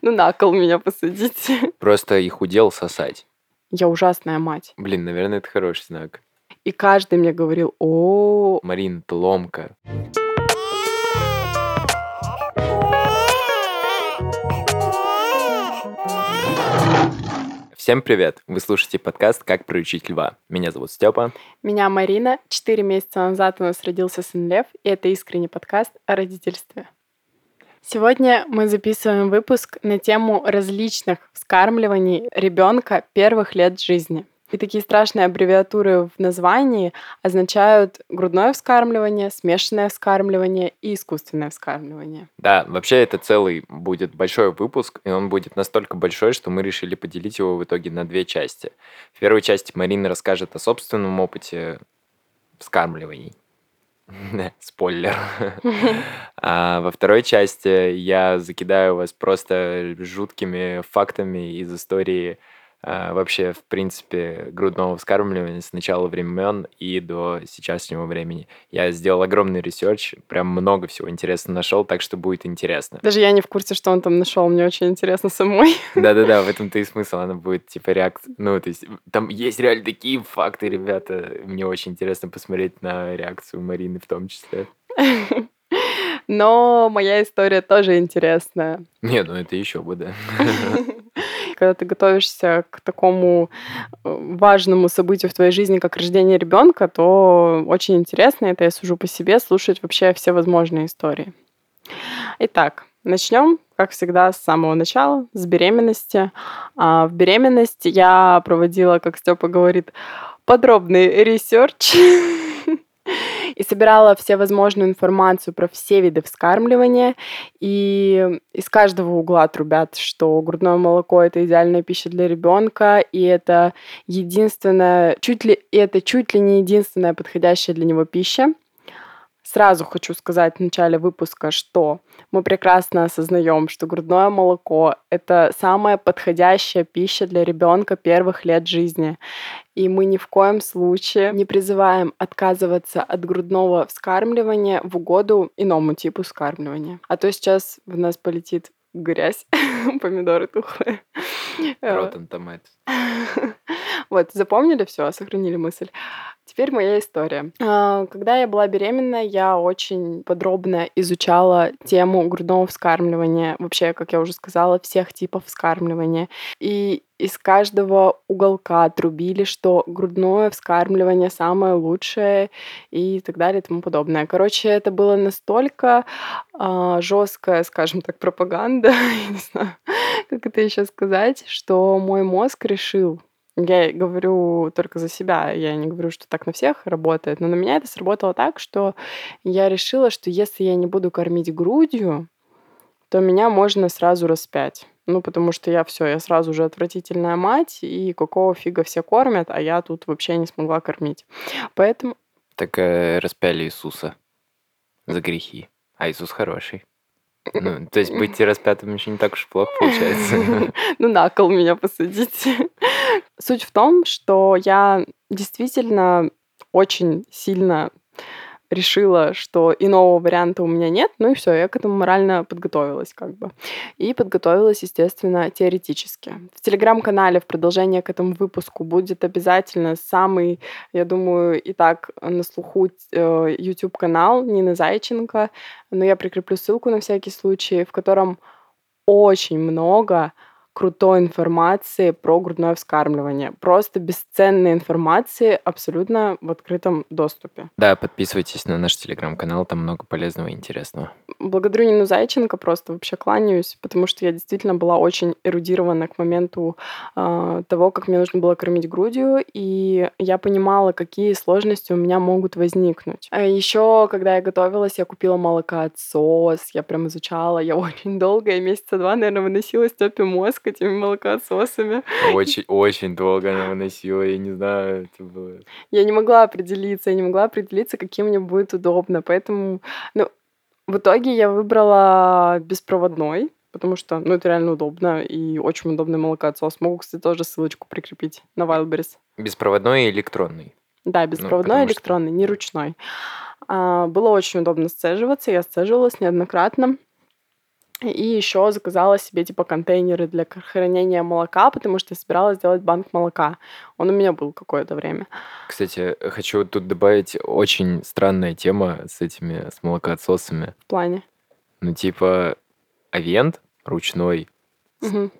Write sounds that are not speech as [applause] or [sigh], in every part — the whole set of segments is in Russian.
Ну, на кол меня посадите. [laughs] Просто их удел сосать. Я ужасная мать. Блин, наверное, это хороший знак. И каждый мне говорил, о, Марин, ты ломка. Всем привет! Вы слушаете подкаст «Как приучить льва». Меня зовут Степа. меня Марина. Четыре месяца назад у нас родился сын Лев, и это искренний подкаст о родительстве. Сегодня мы записываем выпуск на тему различных вскармливаний ребенка первых лет жизни. И такие страшные аббревиатуры в названии означают грудное вскармливание, смешанное вскармливание и искусственное вскармливание. Да, вообще это целый будет большой выпуск, и он будет настолько большой, что мы решили поделить его в итоге на две части. В первой части Марина расскажет о собственном опыте вскармливаний. [laughs] Спойлер. А во второй части я закидаю вас просто жуткими фактами из истории вообще, в принципе, грудного вскармливания с начала времен и до сейчасшнего времени. Я сделал огромный research, прям много всего интересного нашел, так что будет интересно. Даже я не в курсе, что он там нашел, мне очень интересно самой. [laughs] Да-да-да, в этом-то и смысл, она будет типа реакция. Ну, то есть там есть реально такие факты, ребята. Мне очень интересно посмотреть на реакцию Марины в том числе. [laughs] Но моя история тоже интересная. Не, ну это еще бы, да. [laughs] Когда ты готовишься к такому э, важному событию в твоей жизни, как рождение ребенка, то очень интересно, это я сужу по себе, слушать вообще все возможные истории. Итак, начнем, как всегда, с самого начала, с беременности. А в беременности я проводила, как Степа говорит, подробный research [laughs] и собирала все возможную информацию про все виды вскармливания. И из каждого угла трубят, что грудное молоко это идеальная пища для ребенка, и это единственная, чуть ли, и это чуть ли не единственная подходящая для него пища. Сразу хочу сказать в начале выпуска, что мы прекрасно осознаем, что грудное молоко — это самая подходящая пища для ребенка первых лет жизни. И мы ни в коем случае не призываем отказываться от грудного вскармливания в угоду иному типу вскармливания. А то сейчас в нас полетит грязь, [laughs] помидоры тухлые. Rotten tomatoes. [laughs] Вот, запомнили все, сохранили мысль. Теперь моя история. А, когда я была беременна, я очень подробно изучала тему грудного вскармливания. Вообще, как я уже сказала, всех типов вскармливания. И из каждого уголка трубили, что грудное вскармливание самое лучшее и так далее и тому подобное. Короче, это было настолько а, жесткая, скажем так, пропаганда, [laughs] не знаю, как это еще сказать, что мой мозг решил, я говорю только за себя, я не говорю, что так на всех работает, но на меня это сработало так, что я решила, что если я не буду кормить грудью, то меня можно сразу распять. Ну, потому что я все, я сразу же отвратительная мать, и какого фига все кормят, а я тут вообще не смогла кормить. Поэтому... Так э, распяли Иисуса за грехи, а Иисус хороший. Ну, то есть быть распятым еще не так уж плохо получается. [laughs] Ну, на кол меня посадите. Суть в том, что я действительно очень сильно решила, что иного варианта у меня нет, ну и все, я к этому морально подготовилась как бы. И подготовилась, естественно, теоретически. В телеграм-канале в продолжение к этому выпуску будет обязательно самый, я думаю, и так на слуху э, YouTube-канал Нины Зайченко, но я прикреплю ссылку на всякий случай, в котором очень много крутой информации про грудное вскармливание. Просто бесценной информации абсолютно в открытом доступе. Да, подписывайтесь на наш телеграм-канал, там много полезного и интересного. Благодарю Нину Зайченко, просто вообще кланяюсь, потому что я действительно была очень эрудирована к моменту э, того, как мне нужно было кормить грудью, и я понимала, какие сложности у меня могут возникнуть. А еще, когда я готовилась, я купила молокоотсос, я прям изучала, я [laughs] очень долго, я месяца два, наверное, выносила Степе мозг, этими молокоотсосами. Очень, очень долго она выносила, я не знаю, это было... Я не могла определиться, я не могла определиться, каким мне будет удобно, поэтому, ну, в итоге я выбрала беспроводной, потому что, ну, это реально удобно и очень удобный молокоотсос. Могу, кстати, тоже ссылочку прикрепить на Wildberries. Беспроводной и электронный. Да, ну, беспроводной ну, электронный, что... не ручной. А, было очень удобно сцеживаться, я сцеживалась неоднократно. И еще заказала себе типа контейнеры для хранения молока, потому что собиралась сделать банк молока. Он у меня был какое-то время. Кстати, хочу тут добавить очень странная тема с этими, с молокоотсосами. В плане? Ну, типа, авент ручной. Угу.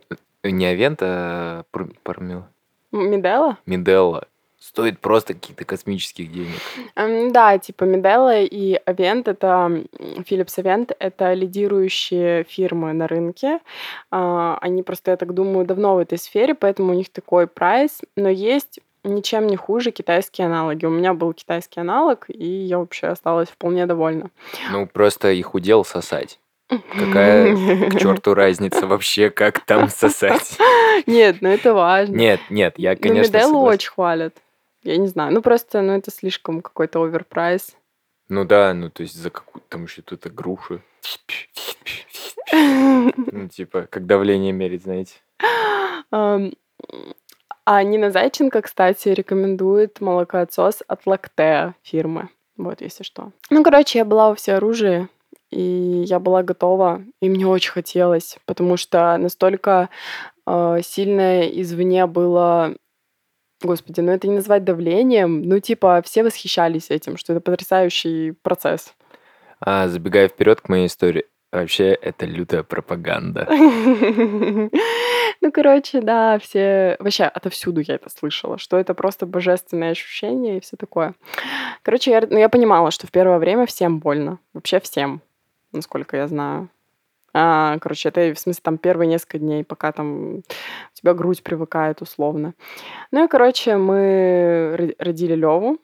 Не авент, а пармил. Меделла? Меделла стоит просто каких-то космических денег. Эм, да, типа Меделла и Avent, это Philips Avent, это лидирующие фирмы на рынке. А, они просто, я так думаю, давно в этой сфере, поэтому у них такой прайс. Но есть ничем не хуже китайские аналоги. У меня был китайский аналог, и я вообще осталась вполне довольна. Ну, просто их удел сосать. Какая к [laughs] черту разница вообще, как там сосать? Нет, ну это важно. Нет, нет, я, ну, конечно, Ну, Меделу очень хвалят. Я не знаю. Ну, просто, ну, это слишком какой-то overprice. Ну да, ну то есть за какую-то там еще тут груши. Ну, типа, как давление мерить, знаете. А Нина Зайченко, кстати, рекомендует молокоотсос от Лактеа фирмы. Вот, если что. Ну, короче, я была во всеоружии, и я была готова, и мне очень хотелось, потому что настолько э, сильное извне было Господи, ну это не назвать давлением. Ну, типа, все восхищались этим, что это потрясающий процесс. А, забегая вперед к моей истории, вообще это лютая пропаганда. [laughs] Ну, короче, да, все... Вообще, отовсюду я это слышала, что это просто божественное ощущение и все такое. Короче, я, ну, я понимала, что в первое время всем больно. Вообще всем, насколько я знаю. А, короче, это в смысле там первые несколько дней, пока там у тебя грудь привыкает условно. Ну и, короче, мы родили Леву.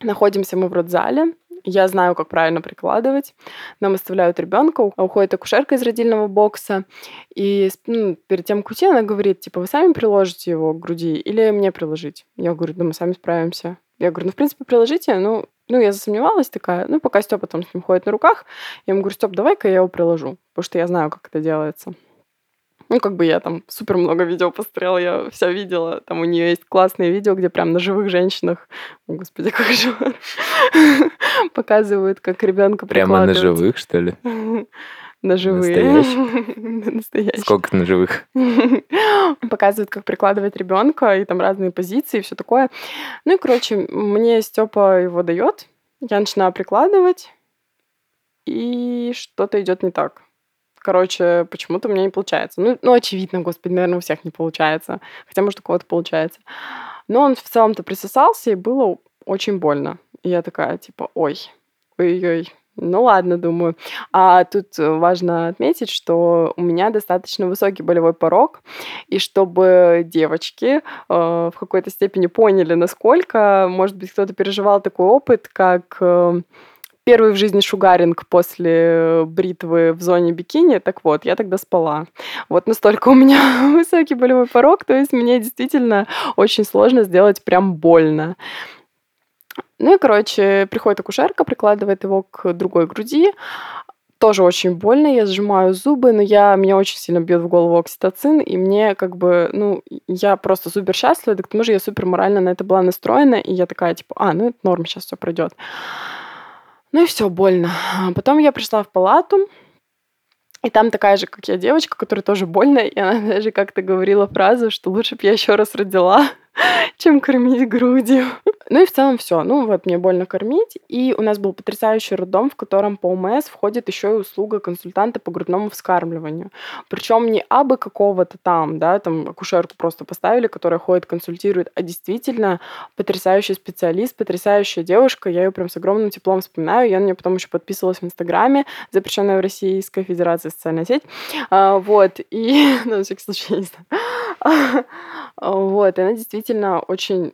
Находимся мы в родзале. Я знаю, как правильно прикладывать. Нам оставляют ребенка, уходит акушерка из родильного бокса. И ну, перед тем, как уйти, она говорит, типа, вы сами приложите его к груди или мне приложить? Я говорю, да мы сами справимся. Я говорю, ну, в принципе, приложите, ну, ну, я засомневалась такая, ну, пока Степа там с ним ходит на руках, я ему говорю, Степ, давай-ка я его приложу, потому что я знаю, как это делается. Ну, как бы я там супер много видео посмотрела, я все видела. Там у нее есть классные видео, где прям на живых женщинах, о, господи, [laughs] как же показывают, как ребенка Прямо на живых, что ли? [laughs] Ножевые. Настоящие. [laughs] Настоящие. Сколько ножевых? [laughs] Показывают, как прикладывать ребенка, и там разные позиции, и все такое. Ну и, короче, мне Степа его дает, я начинаю прикладывать, и что-то идет не так. Короче, почему-то у меня не получается. Ну, ну, очевидно, господи, наверное, у всех не получается. Хотя, может, у кого-то получается. Но он в целом-то присосался, и было очень больно. И я такая, типа, ой, ой-ой, ну ладно, думаю. А тут важно отметить, что у меня достаточно высокий болевой порог, и чтобы девочки э, в какой-то степени поняли, насколько, может быть, кто-то переживал такой опыт, как э, первый в жизни шугаринг после бритвы в зоне бикини. Так вот, я тогда спала. Вот настолько у меня [laughs] высокий болевой порог, то есть мне действительно очень сложно сделать прям больно. Ну и, короче, приходит акушерка, прикладывает его к другой груди. Тоже очень больно, я сжимаю зубы, но я, меня очень сильно бьет в голову окситоцин, и мне как бы, ну, я просто супер счастлива, да к тому же я супер морально на это была настроена, и я такая, типа, а, ну это норм, сейчас все пройдет. Ну и все, больно. Потом я пришла в палату, и там такая же, как я, девочка, которая тоже больно, и она [laughs] даже как-то говорила фразу, что лучше бы я еще раз родила, [laughs] чем кормить грудью. [laughs] Ну и в целом все. Ну вот, мне больно кормить. И у нас был потрясающий роддом, в котором по ОМС входит еще и услуга консультанта по грудному вскармливанию. Причем не абы какого-то там, да, там акушерку просто поставили, которая ходит, консультирует, а действительно потрясающий специалист, потрясающая девушка. Я ее прям с огромным теплом вспоминаю. Я на нее потом еще подписывалась в Инстаграме, запрещенная в Российской Федерации социальная сеть. А, вот. И, [laughs] на всякий случай, не знаю. Вот. И она действительно очень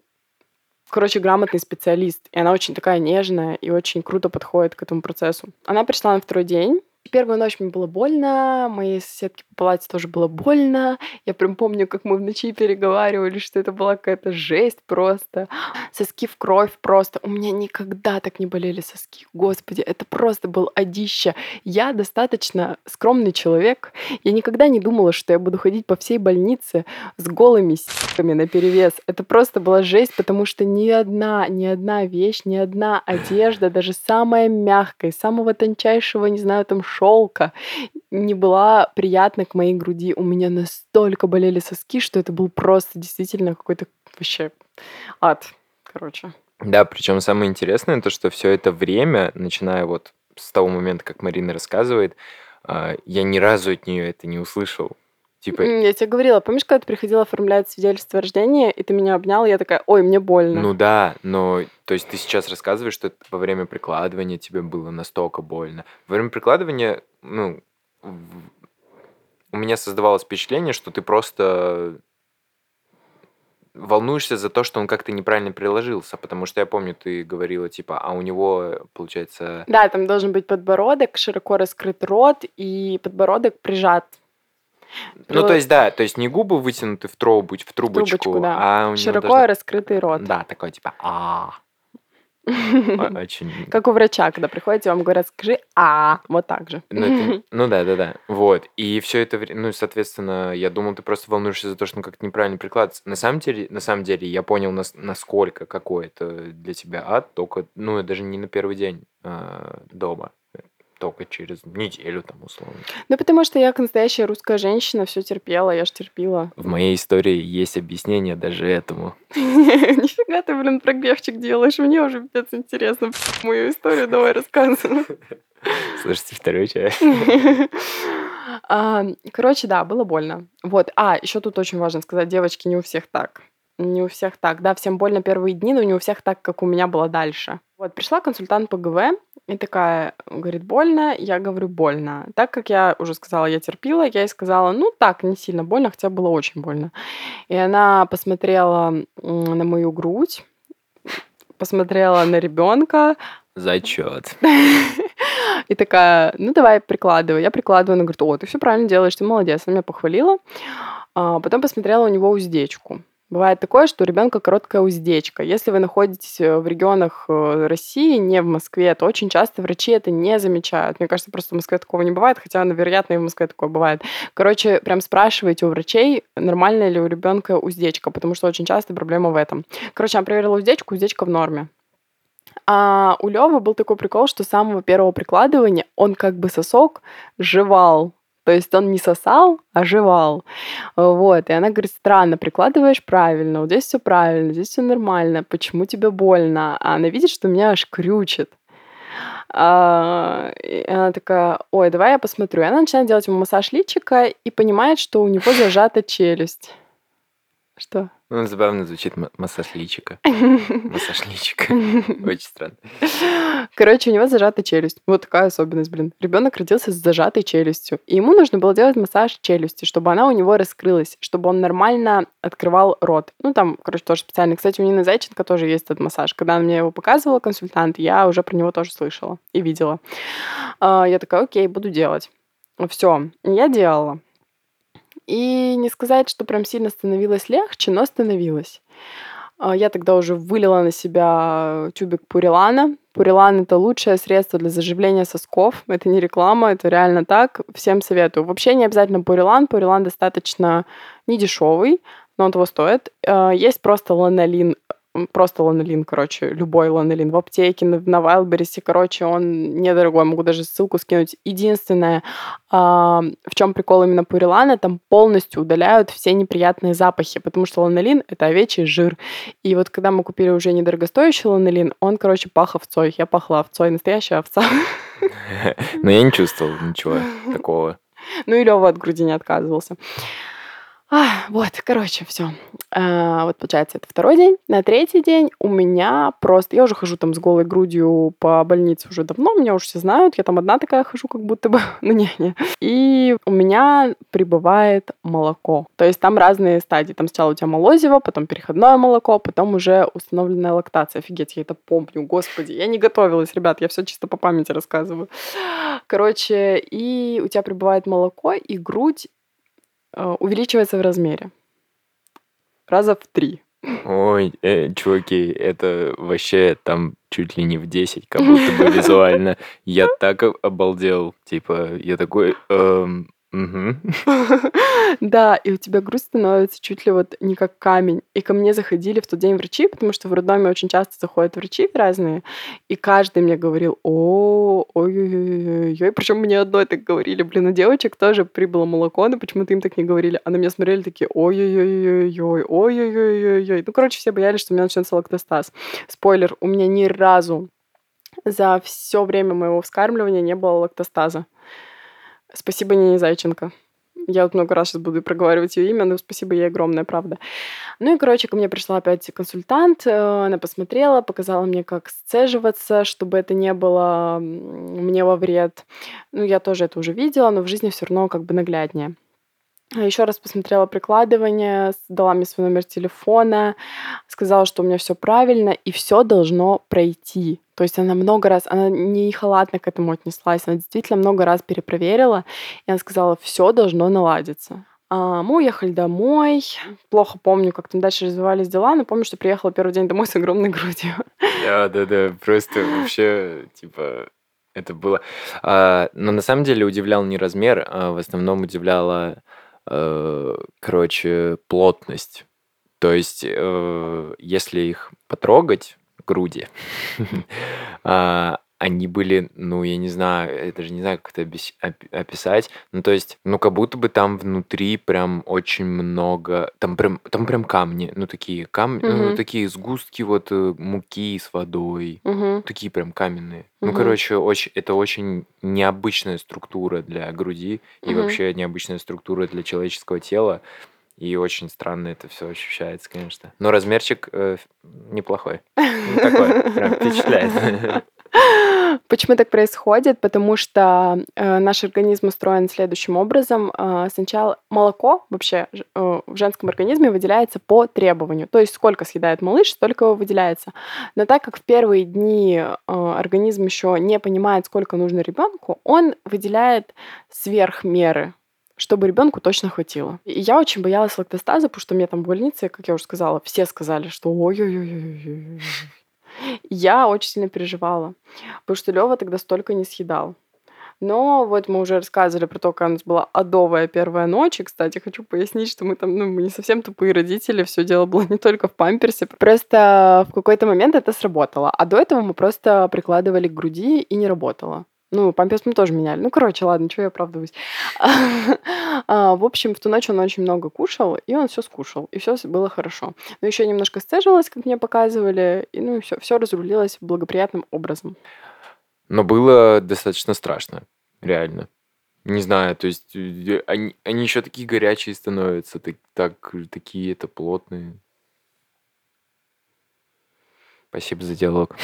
короче, грамотный специалист. И она очень такая нежная и очень круто подходит к этому процессу. Она пришла на второй день, Первую ночь мне было больно, моей соседке по палате тоже было больно. Я прям помню, как мы в ночи переговаривали, что это была какая-то жесть просто. Соски в кровь просто. У меня никогда так не болели соски. Господи, это просто был одище. Я достаточно скромный человек. Я никогда не думала, что я буду ходить по всей больнице с голыми сиками на перевес. Это просто была жесть, потому что ни одна, ни одна вещь, ни одна одежда, даже самая мягкая, самого тончайшего, не знаю, там шелка не была приятна к моей груди. У меня настолько болели соски, что это был просто действительно какой-то вообще ад. Короче. Да, причем самое интересное, то, что все это время, начиная вот с того момента, как Марина рассказывает, а, я ни разу от нее это не услышал. Типа... Я тебе говорила, помнишь, когда ты приходила оформлять свидетельство о рождении, и ты меня обнял, и я такая, ой, мне больно. Ну да, но то есть ты сейчас рассказываешь, что во время прикладывания тебе было настолько больно. Во время прикладывания, ну, у меня создавалось впечатление, что ты просто волнуешься за то, что он как-то неправильно приложился, потому что я помню, ты говорила, типа, а у него, получается... Да, там должен быть подбородок, широко раскрыт рот, и подбородок прижат ну, то есть, да, то есть не губы вытянуты в трубоч, в трубочку, трубочку да. а у Широко должна... раскрытый рот. Да, такой типа а Очень... [laughs] Как у врача, когда приходите, вам говорят, скажи «а», вот так же. Ну, это... [laughs] ну да, да, да. Вот. И все это время, ну, соответственно, я думал, ты просто волнуешься за то, что он как-то неправильно прикладывается. На самом деле, на самом деле, я понял, нас... насколько какой это для тебя ад, только, ну, даже не на первый день э, дома только через неделю там условно. Ну, потому что я, как настоящая русская женщина, все терпела, я ж терпела. В моей истории есть объяснение даже этому. [laughs] Нифига ты, блин, прогревчик делаешь, мне уже пипец интересно. Мою историю давай рассказывай. [laughs] Слушайте вторую часть. [laughs] Короче, да, было больно. Вот. А, еще тут очень важно сказать, девочки, не у всех так. Не у всех так. Да, всем больно первые дни, но не у всех так, как у меня было дальше. Вот, пришла консультант по ГВ, и такая, говорит, больно, я говорю, больно. Так как я уже сказала, я терпела, я ей сказала, ну так, не сильно больно, хотя было очень больно. И она посмотрела на мою грудь, посмотрела на ребенка. Зачет. [laughs] И такая, ну давай прикладывай. Я прикладываю, она говорит, о, ты все правильно делаешь, ты молодец. Она меня похвалила. А потом посмотрела у него уздечку. Бывает такое, что у ребенка короткая уздечка. Если вы находитесь э, в регионах э, России, не в Москве, то очень часто врачи это не замечают. Мне кажется, просто в Москве такого не бывает, хотя, вероятно, и в Москве такое бывает. Короче, прям спрашивайте у врачей, нормальная ли у ребенка уздечка, потому что очень часто проблема в этом. Короче, я проверила уздечку, уздечка в норме. А у Лёвы был такой прикол, что с самого первого прикладывания он как бы сосок жевал то есть он не сосал, а жевал. Вот. И она говорит, странно, прикладываешь правильно, вот здесь все правильно, здесь все нормально, почему тебе больно? А она видит, что меня аж крючит. А, и она такая, ой, давай я посмотрю. И она начинает делать ему массаж личика и понимает, что у него зажата челюсть. Что? Ну, забавно звучит массаж личика. [laughs] Массаж личика. [laughs] Очень странно. Короче, у него зажата челюсть. Вот такая особенность, блин. Ребенок родился с зажатой челюстью. И ему нужно было делать массаж челюсти, чтобы она у него раскрылась, чтобы он нормально открывал рот. Ну, там, короче, тоже специально. Кстати, у Нины Зайченко тоже есть этот массаж. Когда она мне его показывала, консультант, я уже про него тоже слышала и видела. А, я такая, окей, буду делать. Все, я делала. И не сказать, что прям сильно становилось легче, но становилось. А, я тогда уже вылила на себя тюбик пурилана. Пурилан — это лучшее средство для заживления сосков. Это не реклама, это реально так. Всем советую. Вообще не обязательно пурилан. Пурилан достаточно недешевый, но он того стоит. А, есть просто ланолин просто ланолин, короче, любой ланолин в аптеке, на, на короче, он недорогой, могу даже ссылку скинуть. Единственное, а, в чем прикол именно пурилана, там полностью удаляют все неприятные запахи, потому что ланолин — это овечий жир. И вот когда мы купили уже недорогостоящий ланолин, он, короче, пах овцой. Я пахла овцой, настоящая овца. [laughs] Но я не чувствовал ничего такого. Ну и Лёва от груди не отказывался. А, вот, короче, все. А, вот получается, это второй день. На третий день у меня просто... Я уже хожу там с голой грудью по больнице уже давно, меня уже все знают. Я там одна такая хожу, как будто бы. ну, не, не. И у меня прибывает молоко. То есть там разные стадии. Там сначала у тебя молозиво, потом переходное молоко, потом уже установленная лактация. Офигеть, я это помню, господи. Я не готовилась, ребят, я все чисто по памяти рассказываю. Короче, и у тебя прибывает молоко, и грудь увеличивается в размере. Раза в три. Ой, э, чуваки, это вообще там чуть ли не в 10, как будто бы визуально. Я так обалдел. Типа, я такой, эм. [laughs] Да, и у тебя грудь становится чуть ли вот не как камень. И ко мне заходили в тот день врачи, потому что в роддоме очень часто заходят врачи разные, и каждый мне говорил: "О, ой-ой-ой-ой-ой". Причем мне одной так говорили. Блин, у девочек тоже прибыло молоко, но почему-то им так не говорили. А на меня смотрели такие: "Ой-ой-ой-ой-ой, ой-ой-ой-ой-ой". Ну, короче, все боялись, что у меня начнется лактостаз. Спойлер: у меня ни разу за все время моего вскармливания не было лактостаза. Спасибо Нине Зайченко. Я вот много раз сейчас буду проговаривать ее имя, но спасибо ей огромное, правда. Ну и, короче, ко мне пришла опять консультант, э, она посмотрела, показала мне, как сцеживаться, чтобы это не было мне во вред. Ну, я тоже это уже видела, но в жизни все равно как бы нагляднее. Еще раз посмотрела прикладывание, дала мне свой номер телефона, сказала, что у меня все правильно, и все должно пройти. То есть она много раз, она не халатно к этому отнеслась, она действительно много раз перепроверила, и она сказала, все должно наладиться. А, мы уехали домой. Плохо помню, как там дальше развивались дела, но помню, что приехала первый день домой с огромной грудью. Да, да, да, просто вообще, типа, это было... А, но на самом деле удивлял не размер, а в основном удивляла Э, короче, плотность. То есть, э, если их потрогать, груди, [laughs] а, они были, ну, я не знаю, я даже не знаю, как это описать. Ну, то есть, ну, как будто бы там внутри прям очень много, там прям, там прям камни, ну, такие камни, ну, такие сгустки вот э, муки с водой, Мгм. такие прям каменные. Ну, короче, очень, это очень необычная структура для груди и Мгм. вообще необычная структура для человеческого тела. И очень странно это все ощущается, конечно. Но размерчик э, неплохой. Ну, такой, прям впечатляет. [laughs] [laughs] Почему так происходит? Потому что э, наш организм устроен следующим образом. Э, сначала молоко вообще э, в женском организме выделяется по требованию. То есть сколько съедает малыш, столько его выделяется. Но так как в первые дни э, организм еще не понимает, сколько нужно ребенку, он выделяет сверх меры чтобы ребенку точно хватило. И я очень боялась лактостаза, потому что мне там в больнице, как я уже сказала, все сказали, что ой-ой-ой. Я очень сильно переживала, потому что Лева тогда столько не съедал. Но вот мы уже рассказывали про то, как у нас была адовая первая ночь. И, кстати, хочу пояснить, что мы там, ну, мы не совсем тупые родители, все дело было не только в памперсе. Просто в какой-то момент это сработало. А до этого мы просто прикладывали к груди и не работало. Ну, памперс мы тоже меняли. Ну, короче, ладно, что я оправдываюсь. [laughs] А, в общем, в ту ночь он очень много кушал, и он все скушал, и все было хорошо. Но еще немножко сцежилось, как мне показывали, и ну, все, все разрулилось благоприятным образом. Но было достаточно страшно, реально. Не знаю, то есть э, они, они еще такие горячие становятся, так, так, такие это плотные. Спасибо за диалог.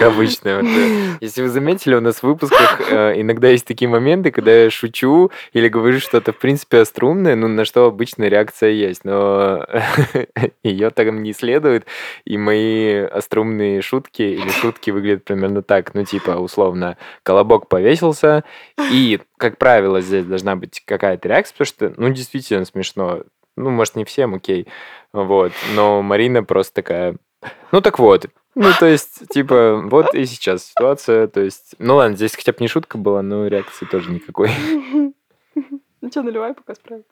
Обычно. Вот, э, если вы заметили, у нас в выпусках э, иногда есть такие моменты, когда я шучу или говорю что-то, в принципе, острумное, ну, на что обычно реакция есть, но [laughs] ее там не следует, и мои острумные шутки или шутки выглядят примерно так, ну, типа, условно, колобок повесился, и, как правило, здесь должна быть какая-то реакция, потому что, ну, действительно смешно. Ну, может, не всем, окей. Вот. Но Марина просто такая... Ну, так вот, ну, то есть, типа, вот и сейчас ситуация, то есть... Ну, ладно, здесь хотя бы не шутка была, но реакции тоже никакой. Ну что, наливай, пока справит.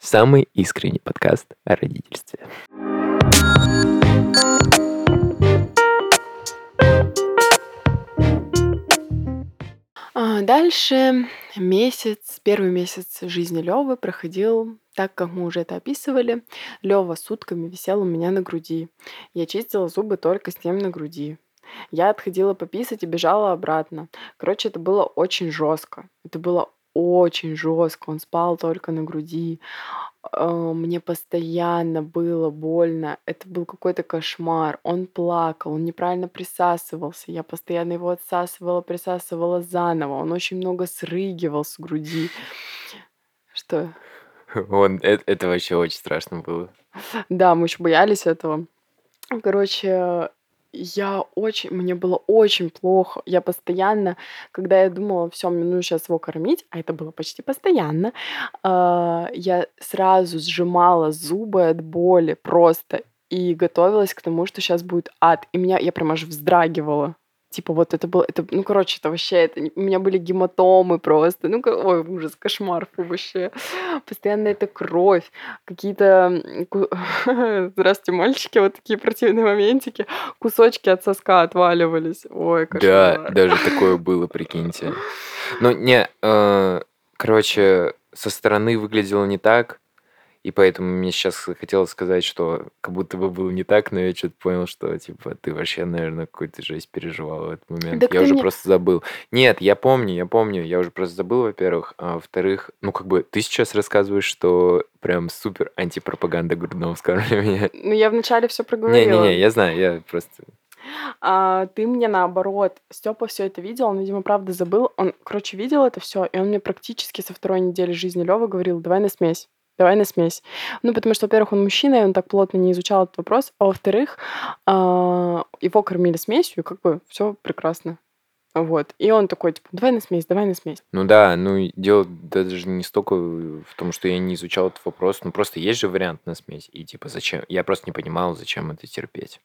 Самый искренний подкаст о родительстве. А дальше месяц, первый месяц жизни Левы проходил так, как мы уже это описывали. Лева сутками висел у меня на груди. Я чистила зубы только с ним на груди. Я отходила пописать и бежала обратно. Короче, это было очень жестко. Это было очень жестко. Он спал только на груди. А, мне постоянно было больно. Это был какой-то кошмар. Он плакал, он неправильно присасывался. Я постоянно его отсасывала, присасывала заново. Он очень много срыгивал с груди. Что? Он, это, это вообще очень страшно было. Да, мы еще боялись этого. Короче, я очень, мне было очень плохо. Я постоянно, когда я думала, все, мне нужно сейчас его кормить, а это было почти постоянно, а, я сразу сжимала зубы от боли просто. и готовилась к тому, что сейчас будет ад. И меня, я прям аж вздрагивала. Типа вот это было, это, ну, короче, это вообще, это, у меня были гематомы просто, ну, ой, ужас, кошмар фу, [laughs] вообще. Постоянно это кровь, какие-то, [laughs] здравствуйте, мальчики, вот такие противные моментики, кусочки от соска отваливались, ой, кошмар. Да, даже такое было, прикиньте. Ну, не, э, короче, со стороны выглядело не так, и поэтому мне сейчас хотелось сказать, что как будто бы было не так, но я что-то понял, что типа ты вообще, наверное, какую-то жесть переживал в этот момент. Так я уже мне... просто забыл. Нет, я помню, я помню, я уже просто забыл, во-первых. А во-вторых, ну как бы ты сейчас рассказываешь, что прям супер антипропаганда грудного [laughs] вскармливания. Ну я вначале все проговорила. Не-не-не, я знаю, я просто... А, ты мне наоборот, Степа все это видел, он, видимо, правда забыл. Он, короче, видел это все, и он мне практически со второй недели жизни Левы говорил, давай на смесь. Давай на смесь. Ну, потому что, во-первых, он мужчина, и он так плотно не изучал этот вопрос, а во-вторых, а, его кормили смесью, как бы все прекрасно. Вот. И он такой, типа, давай на смесь, давай на смесь. Ну да, ну дело даже не столько в том, что я не изучал этот вопрос, ну просто есть же вариант на смесь. И типа зачем? Я просто не понимал, зачем это терпеть.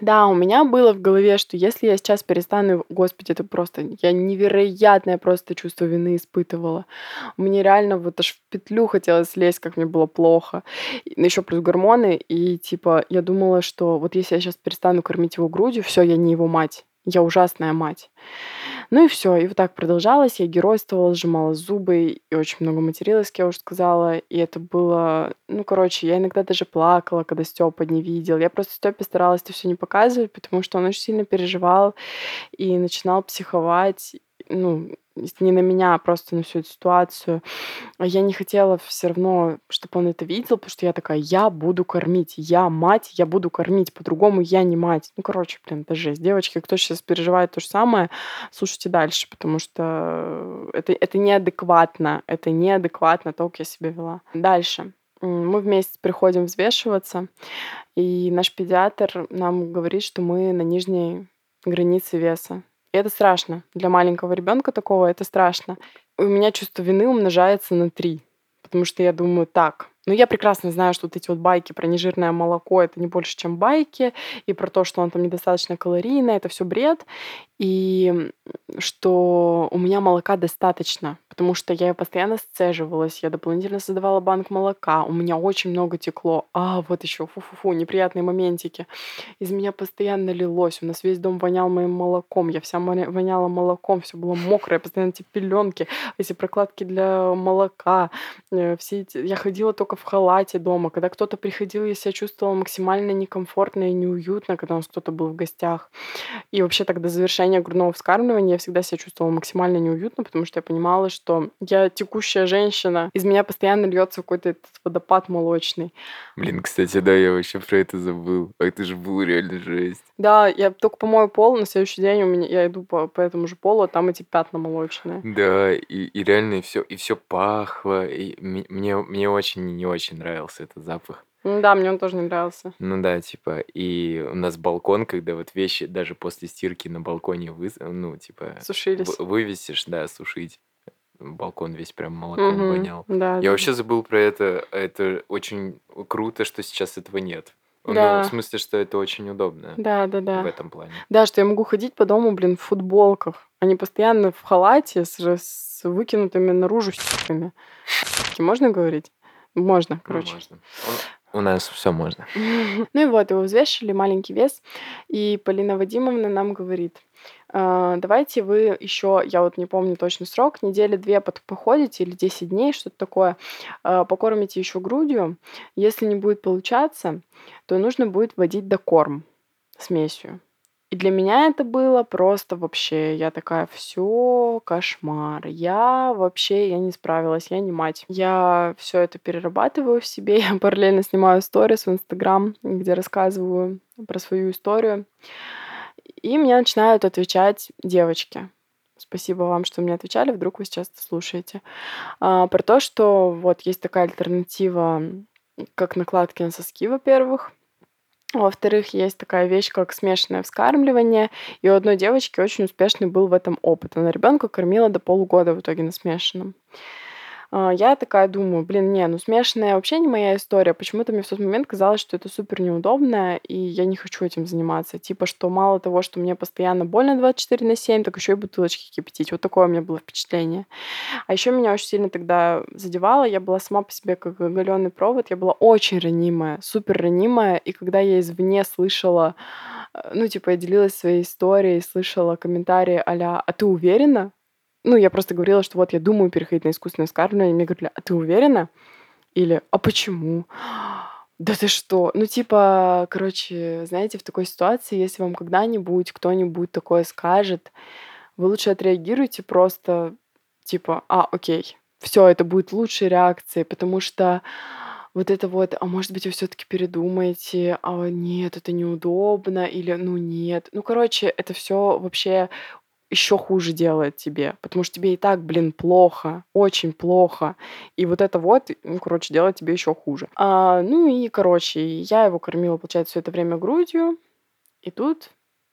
Да, у меня было в голове, что если я сейчас перестану, господи, это просто, я невероятное просто чувство вины испытывала. Мне реально вот аж в петлю хотелось лезть, как мне было плохо. Еще плюс гормоны, и типа я думала, что вот если я сейчас перестану кормить его грудью, все, я не его мать, я ужасная мать. Ну и все, и вот так продолжалось. Я геройствовала, сжимала зубы и очень много материлась, как я уже сказала. И это было... Ну, короче, я иногда даже плакала, когда Степа не видел. Я просто Степе старалась это все не показывать, потому что он очень сильно переживал и начинал психовать. Ну, не на меня, а просто на всю эту ситуацию. А я не хотела все равно, чтобы он это видел, потому что я такая, я буду кормить, я мать, я буду кормить, по-другому я не мать. Ну, короче, блин, это жесть. Девочки, кто сейчас переживает то же самое, слушайте дальше, потому что это, это неадекватно, это неадекватно то, как я себя вела. Дальше. Мы вместе приходим взвешиваться, и наш педиатр нам говорит, что мы на нижней границе веса. Это страшно. Для маленького ребенка такого это страшно. У меня чувство вины умножается на три. Потому что я думаю, так, ну, я прекрасно знаю, что вот эти вот байки про нежирное молоко это не больше, чем байки, и про то, что он там недостаточно калорийный, это все бред, и что у меня молока достаточно, потому что я постоянно сцеживалась, я дополнительно создавала банк молока, у меня очень много текло, а вот еще фу-фу-фу, неприятные моментики. Из меня постоянно лилось, у нас весь дом вонял моим молоком, я вся воняла молоком, все было мокрое, постоянно эти пеленки, эти прокладки для молока, э, все эти... я ходила только только в халате дома. Когда кто-то приходил, я себя чувствовала максимально некомфортно и неуютно, когда у нас кто-то был в гостях. И вообще тогда завершения грудного вскармливания я всегда себя чувствовала максимально неуютно, потому что я понимала, что я текущая женщина, из меня постоянно льется какой-то водопад молочный. Блин, кстати, да, я вообще про это забыл. А это же было реально жесть. Да, я только помою пол, на следующий день у меня я иду по, по этому же полу, а там эти пятна молочные. Да, и, и реально все, и все пахло. И мне, мне очень не очень нравился этот запах. Ну да, мне он тоже не нравился. Ну да, типа, и у нас балкон, когда вот вещи даже после стирки на балконе вы, ну, типа, Сушились. вывесишь, да, сушить. Балкон весь прям молоком Мгм. вонял. Да, Я да. вообще забыл про это. Это очень круто, что сейчас этого нет. Ну, Да. в смысле, что это очень удобно Да, да, в да. этом плане. Да, что я могу ходить по дому, блин, в футболках. Они постоянно в халате с, с выкинутыми наружу стиками. Можно говорить? Можно, Ну, короче. можно. У нас все можно. [laughs] Ну и вот, его взвешивали, маленький вес. И Полина Вадимовна нам говорит, «А, давайте вы еще, я вот не помню точный срок, недели две походите или 10 дней, что-то такое, а, покормите еще грудью. Если не будет получаться, то нужно будет вводить докорм смесью. И для меня это было просто вообще, я такая, все, кошмар. Я вообще, я не справилась, я не мать. Я все это перерабатываю в себе, [laughs] я параллельно снимаю сторис в Инстаграм, где рассказываю про свою историю. И мне начинают отвечать девочки. Спасибо вам, что мне отвечали, вдруг вы сейчас это слушаете. А, про то, что вот есть такая альтернатива, как накладки на соски, во-первых. Во-вторых, есть такая вещь, как смешанное вскармливание. И у одной девочки очень успешный был в этом опыт. Она ребенка кормила до полугода в итоге на смешанном. А, я такая думаю, блин, не, ну смешанная вообще не моя история. Почему-то мне в тот момент казалось, что это супер неудобно, и я не хочу этим заниматься. Типа, что мало того, что мне постоянно больно 24 на 7, так еще и бутылочки кипятить. Вот такое у меня было впечатление. А еще меня очень сильно тогда задевало. Я была сама по себе как оголенный провод. Я была очень ранимая, супер ранимая. И когда я извне слышала, э, ну, типа, я делилась своей историей, слышала комментарии а «А ты уверена?» Ну, я просто говорила, что вот я думаю переходить на искусственное вскармливание. И мне говорили, а ты уверена? Или, а почему? Да ты что? Ну, типа, короче, знаете, в такой ситуации, если вам когда-нибудь кто-нибудь такое скажет, вы лучше отреагируйте просто, типа, а, окей, все, это будет лучшей реакцией, потому что вот это вот, а может быть, вы все-таки передумаете, а нет, это неудобно, или ну нет. Ну, короче, это все вообще еще хуже делает тебе, потому что тебе и так, блин, плохо, очень плохо. И вот это вот, ну, короче, делает тебе еще хуже. А, ну и, короче, я его кормила, получается, все это время грудью. И тут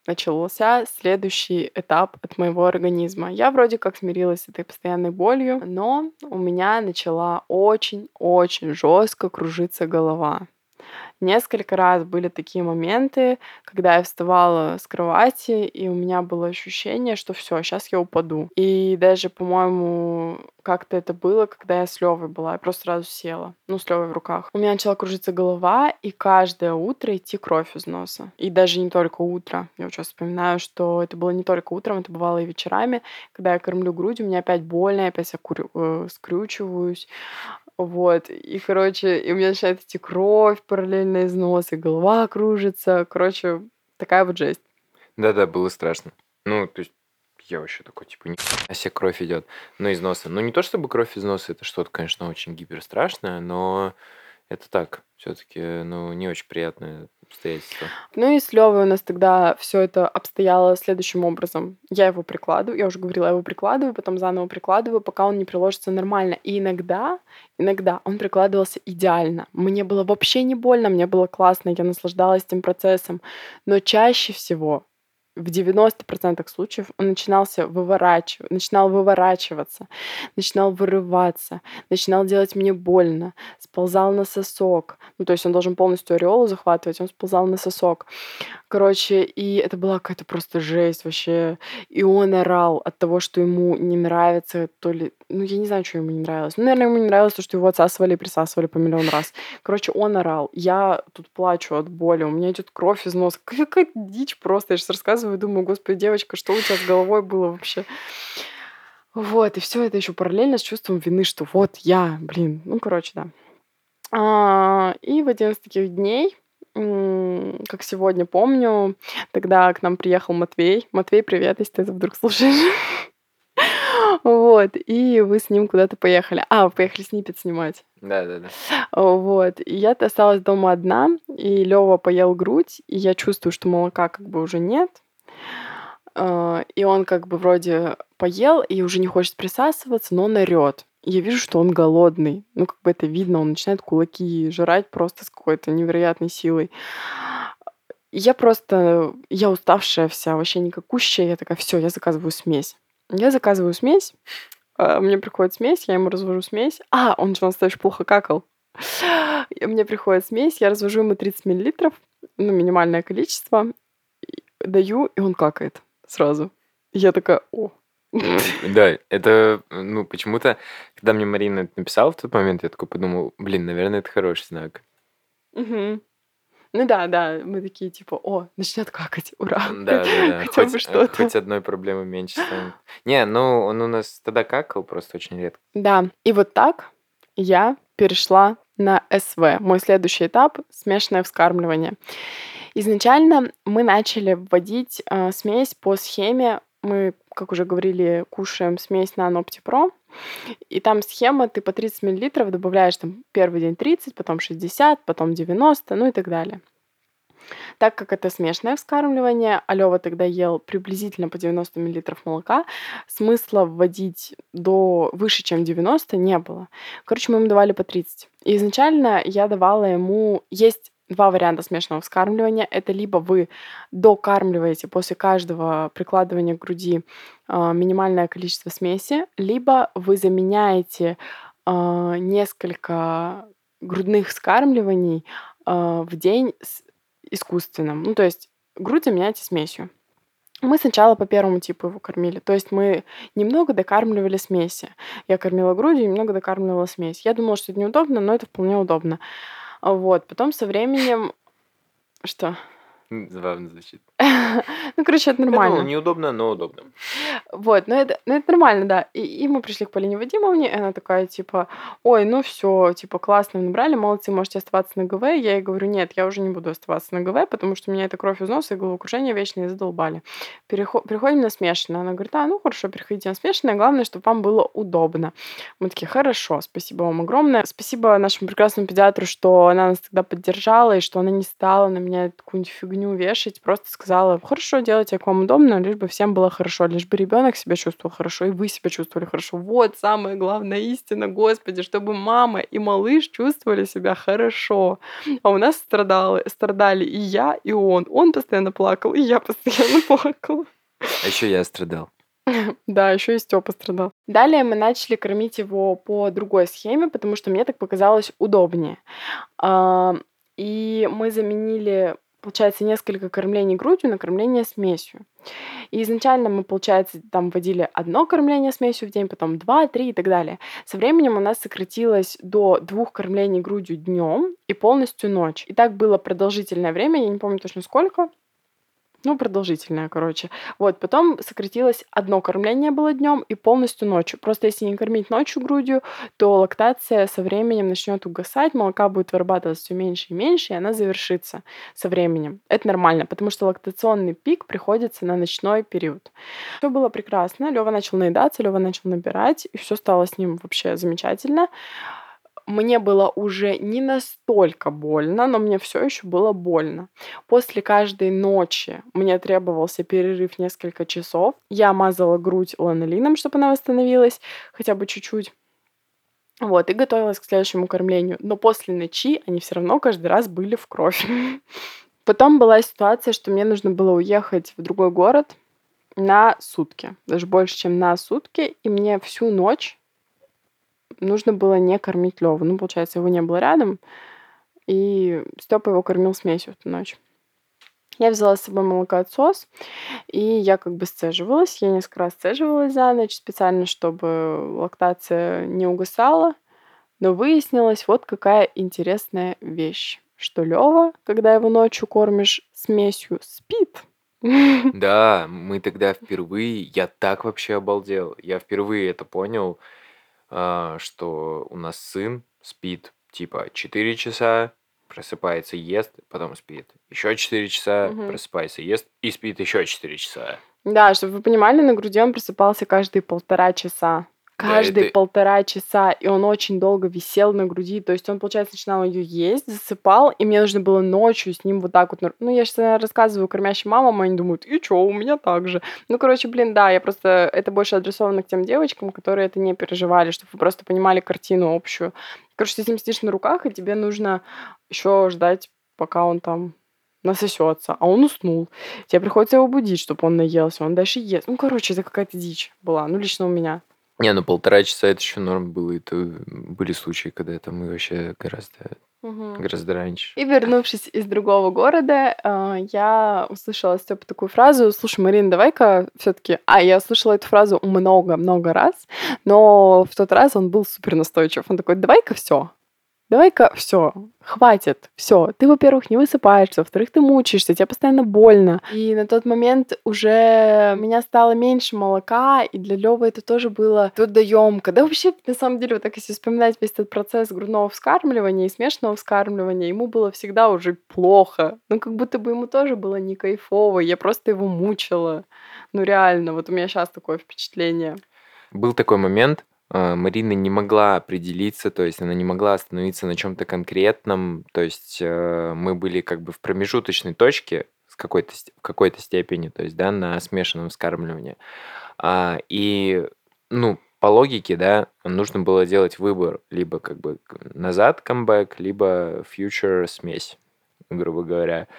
начался следующий этап от моего организма. Я вроде как смирилась с этой постоянной болью, но у меня начала очень-очень жестко кружиться голова. Несколько раз были такие моменты, когда я вставала с кровати, и у меня было ощущение, что все, сейчас я упаду. И даже, по-моему, как-то это было, когда я с Левой была. Я просто сразу села. Ну, с Левой в руках. У меня начала кружиться голова, и каждое утро идти кровь из носа. И даже не только утро. Я сейчас вспоминаю, что это было не только утром, это бывало и вечерами. Когда я кормлю грудью, у меня опять больно, я опять я курю, э, скрючиваюсь. Вот. И, короче, и у меня начинает идти кровь параллельно из носа, голова кружится. Короче, такая вот жесть. Да-да, было страшно. Ну, то есть я вообще такой, типа, не а себе кровь идет, но из носа. Ну, не то чтобы кровь из носа, это что-то, конечно, очень гиперстрашное, но это так, все-таки, ну, не очень приятное обстоятельства. Ну и с Левой у нас тогда все это обстояло следующим образом. Я его прикладываю, я уже говорила, я его прикладываю, потом заново прикладываю, пока он не приложится нормально. И иногда, иногда он прикладывался идеально. Мне было вообще не больно, мне было классно, я наслаждалась этим процессом. Но чаще всего в 90% случаев он начинался выворачивать, начинал выворачиваться, начинал вырываться, начинал делать мне больно, сползал на сосок. Ну, то есть он должен полностью ореолу захватывать, он сползал на сосок. Короче, и это была какая-то просто жесть вообще. И он орал от того, что ему не нравится, то ли... Ну, я не знаю, что ему не нравилось. Ну, наверное, ему не нравилось то, что его отсасывали и присасывали по миллион раз. Короче, он орал. Я тут плачу от боли, у меня идет кровь из носа. Какая дичь просто. Я сейчас рассказываю, думаю, господи, девочка, что у тебя с головой было вообще? Вот, и все это еще параллельно с чувством вины, что вот я, блин, ну, короче, да. А, и в один из таких дней как сегодня помню, тогда к нам приехал Матвей. Матвей, привет, если ты это вдруг слушаешь. Вот, и вы с ним куда-то поехали. А, вы поехали снипет снимать. Да, да, да. Вот, и я осталась дома одна, и Лева поел грудь, и я чувствую, что молока как бы уже нет. А, и он как бы вроде поел и уже не хочет присасываться, но он орёт я вижу, что он голодный. Ну, как бы это видно, он начинает кулаки жрать просто с какой-то невероятной силой. Я просто, я уставшая вся, вообще никакущая. Я такая, все, я заказываю смесь. Я заказываю смесь, а, мне приходит смесь, я ему развожу смесь. А, он же у нас тоже плохо какал. Мне приходит смесь, я развожу ему 30 миллилитров, ну, минимальное количество, даю, и он какает сразу. Я такая, о, Да, это, ну, почему-то, когда мне Марина это написала в тот момент, я такой подумал, блин, наверное, это хороший знак. Мгм. Ну да, да, мы такие типа, о, начнет какать, ура, Да, да, да. хотя бы Хоть, что-то. хоть одной проблемы меньше станет. Не, ну, он у нас тогда какал, просто очень редко. Да, и вот так я перешла на СВ. Мой следующий этап— смешанное вскармливание. Изначально мы начали вводить э, смесь по схеме мы, как уже говорили, кушаем смесь на Pro. И там схема, ты по 30 мл добавляешь там первый день 30, потом 60, потом 90, ну и так далее. Так как это смешанное вскармливание, Алёва тогда ел приблизительно по 90 мл молока, смысла вводить до выше, чем 90 не было. Короче, мы ему давали по 30. И изначально я давала ему есть два варианта смешанного вскармливания. Это либо вы докармливаете после каждого прикладывания к груди э, минимальное количество смеси, либо вы заменяете э, несколько грудных вскармливаний а, в день с искусственным. Ну, то есть грудь заменяйте смесью. Мы сначала по первому типу его кормили. То есть мы немного докармливали смеси. Я кормила грудью, немного докармливала смесь. Я думала, что это неудобно, но это вполне удобно. Вот. Потом со временем... Что? Забавно звучит. [laughs] Ну, короче, это нормально. думал, неудобно, но удобно. Вот, но это, ну, это нормально, да. И, и мы пришли к Полине Вадимовне, и она такая, типа, ой, ну все, типа, классно набрали, молодцы, можете оставаться на ГВ. Я ей говорю, нет, я уже не буду оставаться на ГВ, потому что у меня это кровь из носа и головокружение вечные задолбали. Переход, переходим на смешанное. Она говорит, а, ну хорошо, переходите на смешанное, главное, чтобы вам было удобно. Мы такие, хорошо, спасибо вам огромное. Спасибо нашему прекрасному педиатру, что она нас тогда поддержала, и что она не стала на меня какую-нибудь фигню вешать, просто сказала, хорошо, делайте, как вам удобно, лишь бы всем было хорошо, лишь бы ребенок себя чувствовал хорошо, и вы себя чувствовали хорошо. Вот самая главная истина, Господи, чтобы мама и малыш чувствовали себя хорошо. А у нас страдали, страдали и я, и он. Он постоянно плакал, и я постоянно [laughs] плакала. А еще я страдал. [laughs] Да, еще и Степа страдал. Далее мы начали кормить его по другой схеме, потому что мне так показалось удобнее. А, и мы заменили получается, несколько кормлений грудью на кормление смесью. И изначально мы, получается, там вводили одно кормление смесью в день, потом два, три и так далее. Со временем у нас сократилось до двух кормлений грудью днем и полностью ночь. И так было продолжительное время, я не помню точно сколько, ну, продолжительная, короче. Вот, потом сократилось одно кормление было днем и полностью ночью. Просто если не кормить ночью грудью, то лактация со временем начнет угасать, молока будет вырабатываться все меньше и меньше, и она завершится со временем. Это нормально, потому что лактационный пик приходится на ночной период. Все было прекрасно. Лева начал наедаться, Лева начал набирать, и все стало с ним вообще замечательно мне было уже не настолько больно, но мне все еще было больно. После каждой ночи мне требовался перерыв несколько часов. Я мазала грудь ланолином, чтобы она восстановилась хотя бы чуть-чуть. Вот, и готовилась к следующему кормлению. Но после ночи они все равно каждый раз были в кровь. [laughs] Потом была ситуация, что мне нужно было уехать в другой город на сутки, даже больше, чем на сутки, и мне всю ночь нужно было не кормить Леву. Ну, получается, его не было рядом, и Степа его кормил смесью в ту ночь. Я взяла с собой молокоотсос, и я как бы сцеживалась. Я несколько раз сцеживалась за ночь специально, чтобы лактация не угасала. Но выяснилось вот какая интересная вещь, что Лева, когда его ночью кормишь смесью, спит. [laughs] Да, мы тогда впервые, я так вообще обалдел. Я впервые это понял. А, что у нас сын спит типа 4 часа, просыпается, ест, потом спит. Еще 4 часа, угу. просыпается, ест и спит еще 4 часа. Да, чтобы вы понимали, на груди он просыпался каждые полтора часа каждые это... полтора часа, и он очень долго висел на груди. То есть он, получается, начинал ее есть, засыпал, и мне нужно было ночью с ним вот так вот. Ну, я сейчас рассказываю кормящим мамам, они думают, и чё, у меня так же. Ну, короче, блин, да, я просто... Это больше адресовано к тем девочкам, которые это не переживали, чтобы вы просто понимали картину общую. Короче, ты с ним сидишь на руках, и тебе нужно еще ждать, пока он там насосется, а он уснул. Тебе приходится его будить, чтобы он наелся, он дальше ест. Ну, короче, это какая-то дичь была, ну, лично у меня. Не, ну полтора часа это еще норм было. Это были случаи, когда это мы вообще гораздо Угу. Гораздо раньше. И вернувшись из другого города, а, я услышала Степа такую фразу. Слушай, Марина, давай-ка все-таки... А, я слышала эту фразу много-много раз, но в тот раз он был супер настойчив. Он такой, давай-ка все, давай-ка все, хватит, все. Ты, во-первых, не высыпаешься, во-вторых, ты мучаешься, тебе постоянно больно. И на тот момент уже у меня стало меньше молока, и для Лёвы это тоже было трудоемко. Да вообще, на самом деле, вот так если вспоминать весь этот процесс грудного вскармливания и смешанного вскармливания, ему было всегда уже плохо. Ну, как будто бы ему тоже было не кайфово, я просто его мучила. Ну, реально, вот у меня сейчас такое впечатление. Был такой момент, а, Марина не могла определиться, то есть она не могла остановиться на чем-то конкретном, то есть э, мы были как бы в промежуточной точке с какой-то в какой-то степени, то есть да, на смешанном вскармливании. А, и ну по логике, да, нужно было делать выбор либо как бы назад камбэк, либо future смесь, грубо говоря.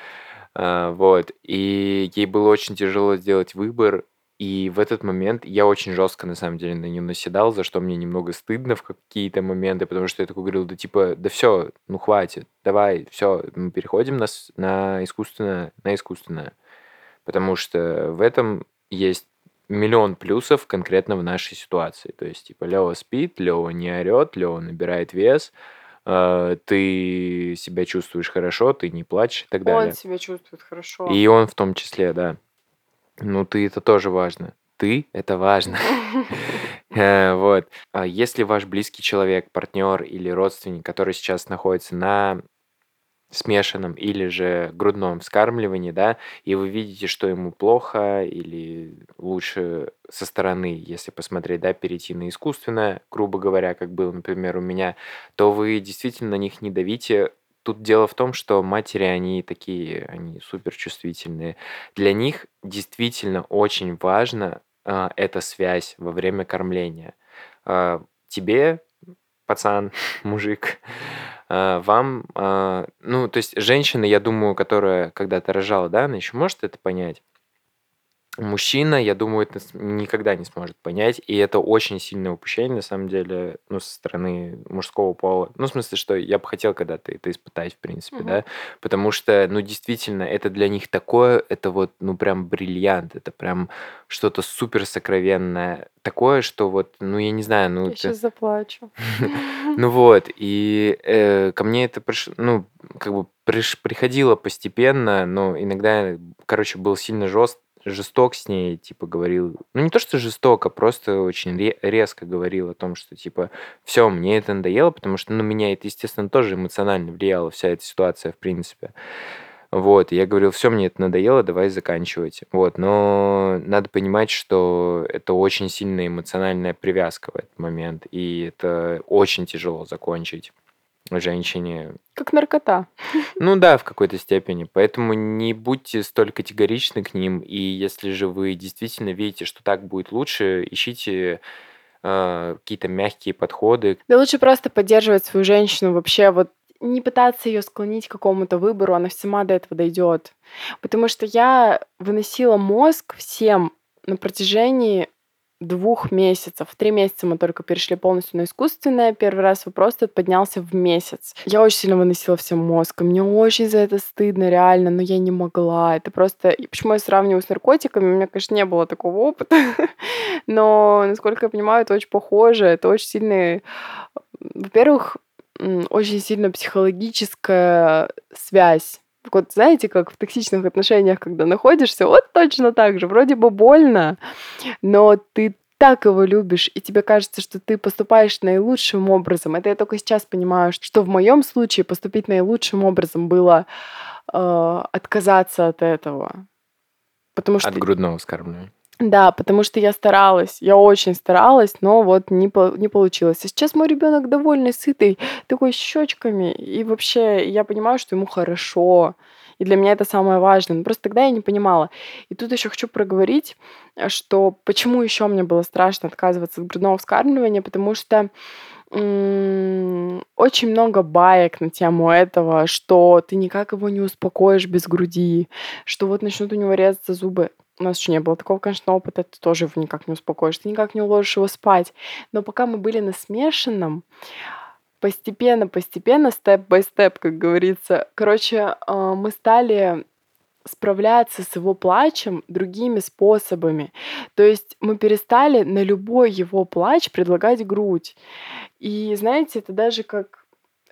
А, вот. И ей было очень тяжело сделать выбор, И в этот момент я очень жестко, на самом деле, на нее наседал, за что мне немного стыдно в какие-то моменты, потому что я такой говорил, да типа, да все, ну хватит, давай, все, мы переходим на, на искусственное, на искусственное. Потому что в этом есть миллион плюсов конкретно в нашей ситуации. То есть, типа, Лева спит, Лева не орет, Лева набирает вес, э, ты себя чувствуешь хорошо, ты не плачешь и так далее. Он себя чувствует хорошо. И он в том числе, да. Ну, ты это тоже важно. Ты — это важно. [laughs] Э, вот. А если ваш близкий человек, партнер или родственник, который сейчас находится на смешанном или же грудном вскармливании, да, и вы видите, что ему плохо или лучше со стороны, если посмотреть, да, перейти на искусственное, грубо говоря, как было, например, у меня, то вы действительно на них не давите. Тут дело в том, что матери, они такие, они суперчувствительные. Для них действительно очень важно э, эта связь во время кормления. Э, тебе, пацан, [laughs] мужик, а, вам, а, ну, то есть женщина, я думаю, которая когда-то рожала, да, она еще может это понять. Мужчина, я думаю, это никогда не сможет понять, и это очень сильное упущение, на самом деле, ну, со стороны мужского пола. Ну, в смысле, что я бы хотел когда-то это испытать, в принципе, угу. да, потому что, ну, действительно, это для них такое, это вот, ну, прям бриллиант, это прям что-то супер сокровенное, такое, что вот, ну, я не знаю, ну... Я сейчас заплачу. [laughs] Ну вот, и э, ко мне это, ну, как бы приходило постепенно, но иногда, короче, был сильно жест, жесток с ней, типа, говорил, ну не то, что жестоко, просто очень резко говорил о том, что, типа, все, мне это надоело, потому что, ну, меня это, естественно, тоже эмоционально влияло, вся эта ситуация, в принципе. Вот, и я говорил, все, мне это надоело, давай заканчивать. Вот, но надо понимать, что это очень сильная эмоциональная привязка в этот момент, и это очень тяжело закончить женщине. Как наркота. Ну да, в какой-то степени. Поэтому не будьте столь категоричны к ним. И если же вы действительно видите, что так будет лучше, ищите э, какие-то мягкие подходы. Да лучше просто поддерживать свою женщину вообще вот не пытаться ее склонить к какому-то выбору, она сама до этого дойдет. Потому что я выносила мозг всем на протяжении двух месяцев. Три месяца мы только перешли полностью на искусственное. Первый раз вопрос этот поднялся в месяц. Я очень сильно выносила всем мозг. И мне очень за это стыдно, реально, но я не могла. Это просто... И почему я сравниваю с наркотиками? У меня, конечно, не было такого опыта. [laughs] но, насколько я понимаю, это очень похоже. Это очень сильный... Во-первых, очень сильно психологическая связь вот знаете, как в токсичных отношениях, когда находишься, вот точно так же, вроде бы больно, но ты так его любишь, и тебе кажется, что ты поступаешь наилучшим образом. Это я только сейчас понимаю, что в моем случае поступить наилучшим образом было э, отказаться от этого. Потому что... От грудного вскармливания. Да, потому что я старалась, я очень старалась, но вот не, по, не получилось. А сейчас мой ребенок довольный, сытый, такой с щечками, и вообще я понимаю, что ему хорошо. И для меня это самое важное. Но просто тогда я не понимала. И тут еще хочу проговорить, что почему еще мне было страшно отказываться от грудного вскармливания, потому что очень много баек на тему этого, что ты никак его не успокоишь без груди, что вот начнут у него резаться зубы. У нас еще не было такого, конечно, опыта, ты тоже его никак не успокоишь, ты никак не уложишь его спать. Но пока мы были на смешанном, постепенно, постепенно, степ-бай-степ, как говорится, короче, а, мы стали справляться с его плачем другими способами. То есть мы перестали на любой его плач предлагать грудь. И знаете, это даже как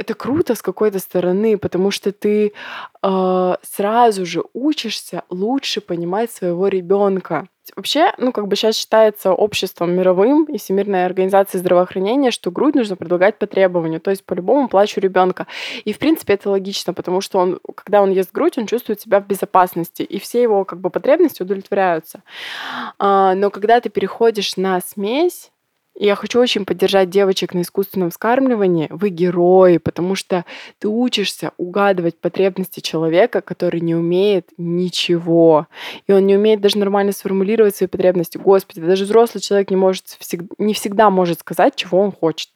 это круто с какой-то стороны, потому что ты э, сразу же учишься лучше понимать своего ребенка. Вообще, ну, как бы сейчас считается обществом мировым и Всемирной организацией здравоохранения, что грудь нужно предлагать по требованию, то есть по любому плачу ребенка. И, в принципе, это логично, потому что он, когда он ест грудь, он чувствует себя в безопасности, и все его, как бы, потребности удовлетворяются. А, но когда ты переходишь на смесь, я хочу очень поддержать девочек на искусственном вскармливании. Вы герои, потому что ты учишься угадывать потребности человека, который не умеет ничего. И он не умеет даже нормально сформулировать свои потребности. Господи, даже взрослый человек не, может, не всегда может сказать, чего он хочет.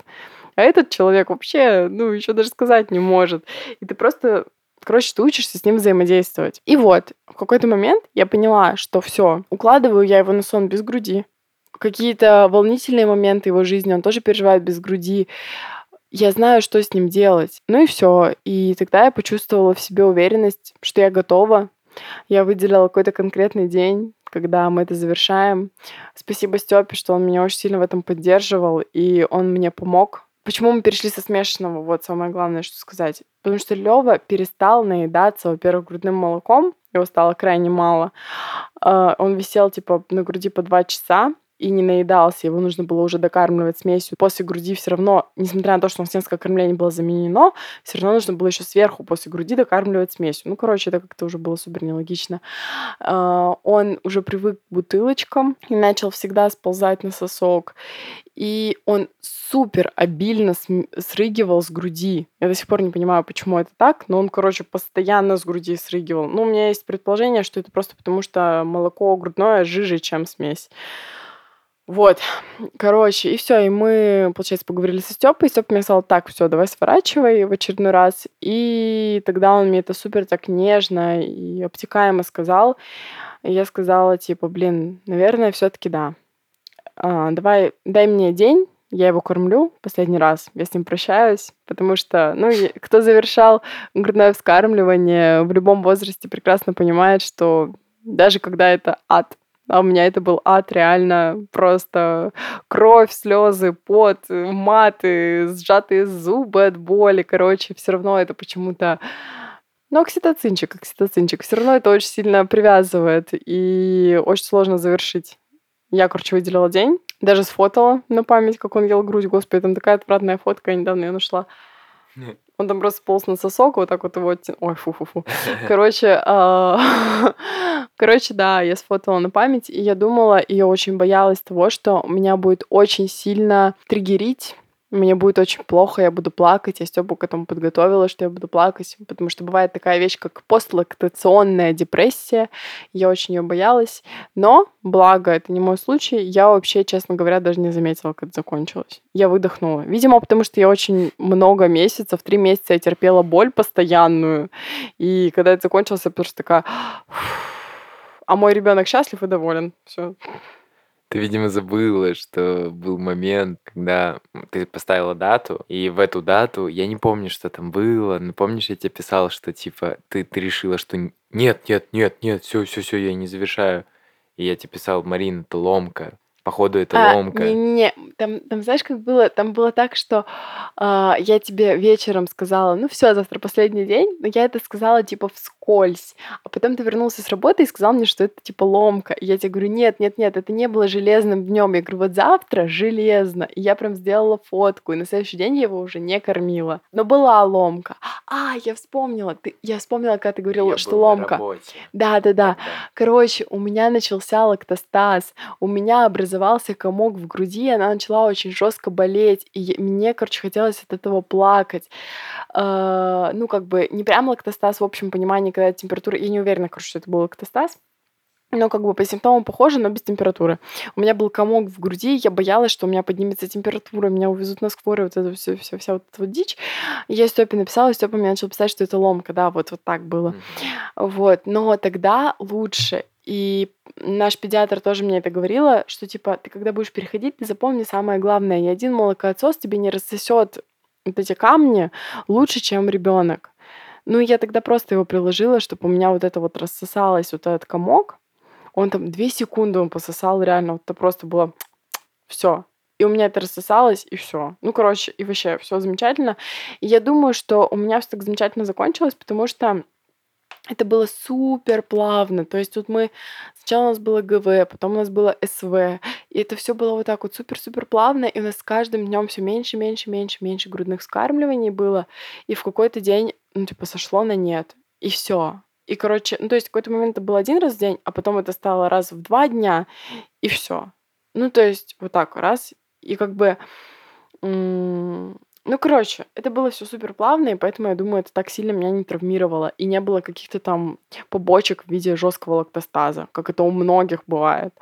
А этот человек вообще, ну, еще даже сказать не может. И ты просто Короче, ты учишься с ним взаимодействовать. И вот, в какой-то момент я поняла, что все, укладываю я его на сон без груди. Какие-то волнительные моменты его жизни он тоже переживает без груди. Я знаю, что с ним делать. Ну и все. И тогда я почувствовала в себе уверенность, что я готова. Я выделила какой-то конкретный день, когда мы это завершаем. Спасибо Степе, что он меня очень сильно в этом поддерживал, и он мне помог. Почему мы перешли со смешанного? Вот самое главное, что сказать. Потому что Лева перестал наедаться, во-первых, грудным молоком, его стало крайне мало. А, он висел, типа, на груди по два часа, и не наедался, его нужно было уже докармливать смесью. После груди все равно, несмотря на то, что у нас несколько кормлений было заменено, все равно нужно было еще сверху после груди докармливать смесью. Ну, короче, это как-то уже было супер нелогично. А, он уже привык к бутылочкам и начал всегда сползать на сосок. И он супер обильно срыгивал с груди. Я до сих пор не понимаю, почему это так, но он, короче, постоянно с груди срыгивал. Ну, у меня есть предположение, что это просто потому, что молоко грудное жиже, чем смесь. Вот, короче, и все, и мы, получается, поговорили со Степой, и Степа мне сказал, так, все, давай сворачивай в очередной раз, и тогда он мне это супер так нежно и обтекаемо сказал, и я сказала, типа, блин, наверное, все таки да, а, давай, дай мне день, я его кормлю последний раз, я с ним прощаюсь, потому что, ну, кто завершал грудное вскармливание в любом возрасте прекрасно понимает, что даже когда это ад, а у меня это был ад, реально просто кровь, слезы, пот, маты, сжатые зубы от боли. Короче, все равно это почему-то ну, окситоцинчик, окситоцинчик. Все равно это очень сильно привязывает и очень сложно завершить. Я, короче, выделила день, даже сфотала на память, как он ел грудь. Господи, там такая отвратная фотка, я недавно ее нашла. [laughs] Он там просто полз на сосок, вот так вот его... Ой, фу-фу-фу. [laughs] Короче, а, [laughs] короче, да, я сфотала на память, и я думала, и я очень боялась того, что меня будет очень сильно триггерить мне будет очень плохо, я буду плакать. Я Степу к этому подготовила, что я буду плакать, потому что бывает такая вещь, как постлактационная депрессия. Я очень ее боялась. Но, благо, это не мой случай, я вообще, честно говоря, даже не заметила, как это закончилось. Я выдохнула. Видимо, потому что я очень много месяцев, три месяца я терпела боль постоянную. И когда это закончилось, я просто такая... А мой ребенок счастлив и доволен. Все. Ты, видимо, забыла, что был момент, когда ты поставила дату, и в эту дату, я не помню, что там было, но помнишь, я тебе писал, что типа ты, ты решила, что нет, нет, нет, нет, все, все, все, я не завершаю. И я тебе писал, Марина, это ломка. Походу, это а, ломка. Не-не, там, там, знаешь, как было? Там было так, что э, я тебе вечером сказала, ну все, завтра последний день, но я это сказала типа вскользь. А потом ты вернулся с работы и сказал мне, что это типа ломка. И я тебе говорю, нет, нет, нет, это не было железным днем. Я говорю, вот завтра железно. И я прям сделала фотку, и на следующий день я его уже не кормила. Но была ломка. А, я вспомнила, ты, я вспомнила, когда ты говорила, я что ломка. Да, да, да. Короче, у меня начался лактостаз, у меня образовался образовался комок в груди, и она начала очень жестко болеть, и мне, короче, хотелось от этого плакать. Э, ну, как бы, не прям лактостаз в общем понимании, когда температура... Я не уверена, короче, что это был лактостаз, но как бы по симптомам похоже, но без температуры. У меня был комок в груди, я боялась, что у меня поднимется температура, меня увезут на скорую, вот это все, все, вся вот эта вот дичь. Я Степе написала, и Степа мне начал писать, что это ломка, да, вот, вот так было. Mm-hmm. Вот, но тогда лучше. И наш педиатр тоже мне это говорила, что типа ты когда будешь переходить, ты запомни самое главное, ни один молокоотсос тебе не рассосет вот эти камни лучше, чем ребенок. Ну, я тогда просто его приложила, чтобы у меня вот это вот рассосалось, вот этот комок. Он там две секунды он пососал, реально, вот это просто было [tsk] все. И у меня это рассосалось, и все. Ну, короче, и вообще все замечательно. И я думаю, что у меня все так замечательно закончилось, потому что это было супер плавно. То есть тут мы... Сначала у нас было ГВ, потом у нас было СВ. И это все было вот так вот супер-супер плавно. И у нас с каждым днем все меньше, меньше, меньше, меньше грудных скармливаний было. И в какой-то день, ну, типа, сошло на нет. И все. И, короче, ну, то есть в какой-то момент это был один раз в день, а потом это стало раз в два дня, и все. Ну, то есть вот так раз. И как бы ну, короче, это было все супер плавно, и поэтому, я думаю, это так сильно меня не травмировало. И не было каких-то там побочек в виде жесткого лактостаза, как это у многих бывает.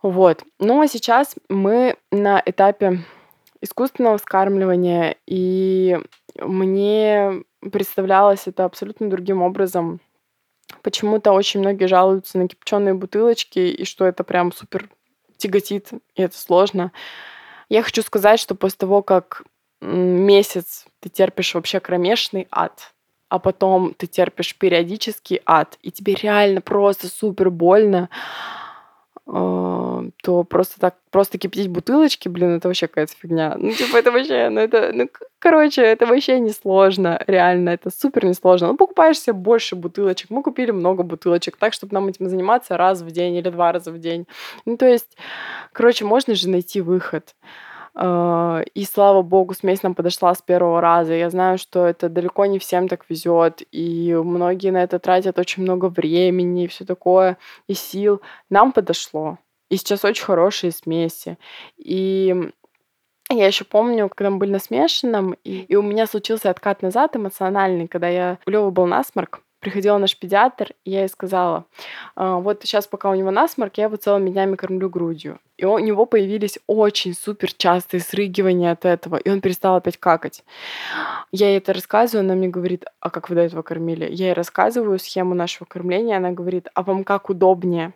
Вот. Ну, а сейчас мы на этапе искусственного вскармливания, и мне представлялось это абсолютно другим образом. Почему-то очень многие жалуются на кипяченые бутылочки, и что это прям супер тяготит, и это сложно. Я хочу сказать, что после того, как месяц ты терпишь вообще кромешный ад, а потом ты терпишь периодический ад, и тебе реально просто супер больно, а, то просто так, просто кипятить бутылочки, блин, это вообще какая-то фигня. Ну, типа, это вообще, ну, это, ну, короче, это вообще несложно, реально, это супер несложно. Ну, покупаешь себе больше бутылочек, мы купили много бутылочек, так, чтобы нам этим заниматься раз в день или два раза в день. Ну, то есть, короче, можно же найти выход. А, и слава богу, смесь нам подошла с первого раза. Я знаю, что это далеко не всем так везет, и многие на это тратят очень много времени и все такое, и сил. Нам подошло. И сейчас очень хорошие смеси. И я еще помню, когда мы были на смешанном, и, и у меня случился откат назад эмоциональный, когда я у Лёвы был насморк, приходил наш педиатр, и я ей сказала, «А, вот сейчас, пока у него насморк, я его целыми днями кормлю грудью. И у него появились очень супер частые срыгивания от этого, и он перестал опять какать. Я ей это рассказываю, она мне говорит, а как вы до этого кормили? Я ей рассказываю схему нашего кормления, она говорит, а вам как удобнее?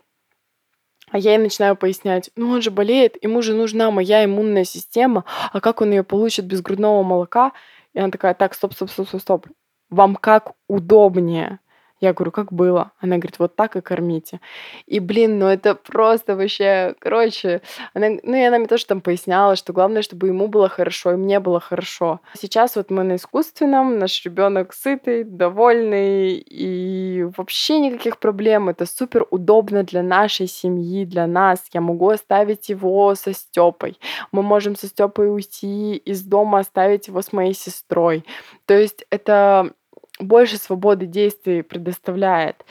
А я ей начинаю пояснять, ну он же болеет, ему же нужна моя иммунная система, а как он ее получит без грудного молока? И она такая, так, стоп, стоп, стоп, стоп, стоп вам как удобнее. Я говорю, как было? Она говорит, вот так и кормите. И, блин, ну это просто вообще, короче, она, ну и она мне тоже там поясняла, что главное, чтобы ему было хорошо, и мне было хорошо. Сейчас вот мы на искусственном, наш ребенок сытый, довольный, и вообще никаких проблем. Это супер удобно для нашей семьи, для нас. Я могу оставить его со Степой. Мы можем со Степой уйти из дома, оставить его с моей сестрой. То есть это больше свободы действий предоставляет.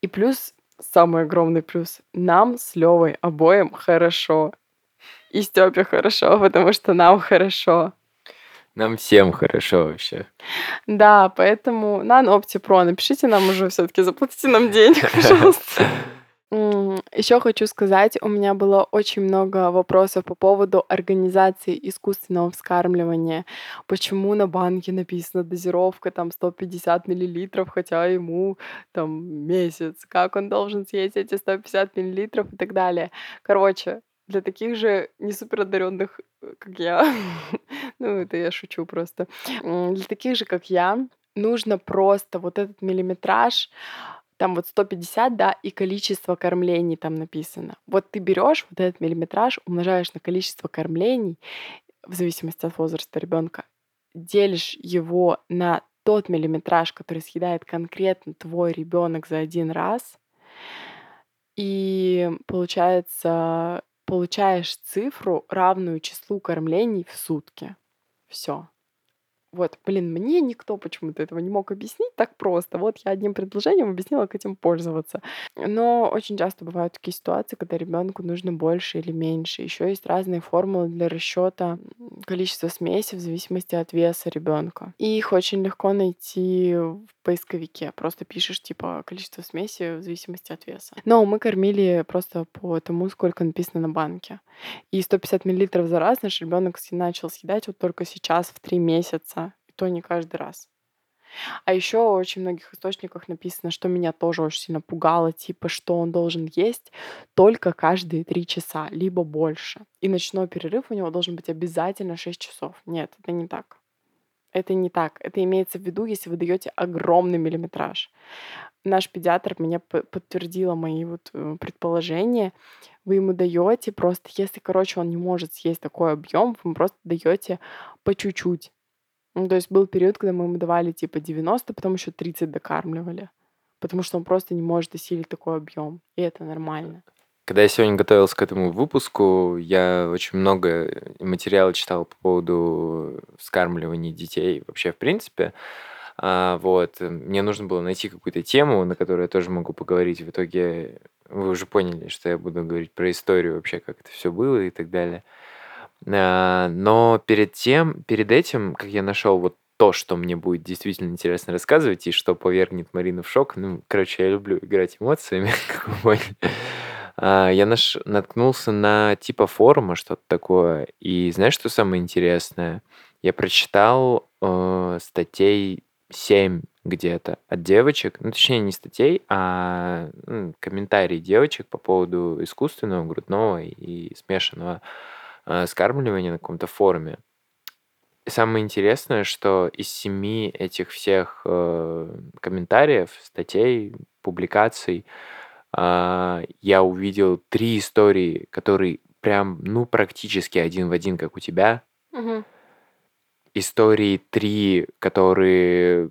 И плюс, самый огромный плюс, нам с Левой обоим хорошо. И Степе хорошо, потому что нам хорошо. Нам всем хорошо вообще. Да, поэтому на Pro напишите нам уже все-таки, заплатите нам денег, [laughs] пожалуйста. Еще хочу сказать, у меня было очень много вопросов по поводу организации искусственного вскармливания. Почему на банке написано дозировка там 150 миллилитров, хотя ему там месяц, как он должен съесть эти 150 миллилитров и так далее. Короче, для таких же не супер одаренных, э, как я, [laughs] ну это я шучу просто, для таких же, как я, нужно просто вот этот миллиметраж там вот 150, да, и количество кормлений там написано. Вот ты берешь вот этот миллиметраж, умножаешь на количество кормлений, в зависимости от возраста ребенка, делишь его на тот миллиметраж, который съедает конкретно твой ребенок за один раз, и получается, получаешь цифру, равную числу кормлений в сутки. Все. Вот, блин, мне никто почему-то этого не мог объяснить так просто. Вот я одним предложением объяснила, как этим пользоваться. Но очень часто бывают такие ситуации, когда ребенку нужно больше или меньше. Еще есть разные формулы для расчета количества смеси в зависимости от веса ребенка. И их очень легко найти в поисковике. Просто пишешь типа количество смеси в зависимости от веса. Но мы кормили просто по тому, сколько написано на банке. И 150 миллилитров за раз наш ребенок начал съедать вот только сейчас в три месяца и то не каждый раз. А еще в очень многих источниках написано, что меня тоже очень сильно пугало, типа, что он должен есть только каждые три часа, либо больше. И ночной перерыв у него должен быть обязательно 6 часов. Нет, это не так. Это не так. Это имеется в виду, если вы даете огромный миллиметраж. Наш педиатр мне подтвердила мои вот э, предположения. Вы ему даете просто, если, короче, он не может съесть такой объем, вы ему просто даете по чуть-чуть. Ну, то есть был период, когда мы ему давали типа 90, потом еще 30 докармливали. Потому что он просто не может осилить такой объем. И это нормально. Когда я сегодня готовился к этому выпуску, я очень много материала читал по поводу вскармливания детей вообще в принципе. А, вот. Мне нужно было найти какую-то тему, на которую я тоже могу поговорить. В итоге вы уже поняли, что я буду говорить про историю вообще, как это все было и так далее. А, но перед тем, перед этим, как я нашел вот то, что мне будет действительно интересно рассказывать и что повергнет Марину в шок. Ну, короче, я люблю играть эмоциями, [laughs] как вы. А, я наш... наткнулся на типа форума, что-то такое. И знаешь, что самое интересное? Я прочитал э, статей 7 где-то от девочек, ну, точнее, не статей, а ну, комментарии девочек по поводу искусственного, грудного и смешанного э, скармливания на каком-то форуме. И самое интересное, что из семи этих всех э, комментариев, статей, публикаций э, я увидел три истории, которые прям, ну, практически один в один, как у тебя. Мгм. Истории три, которые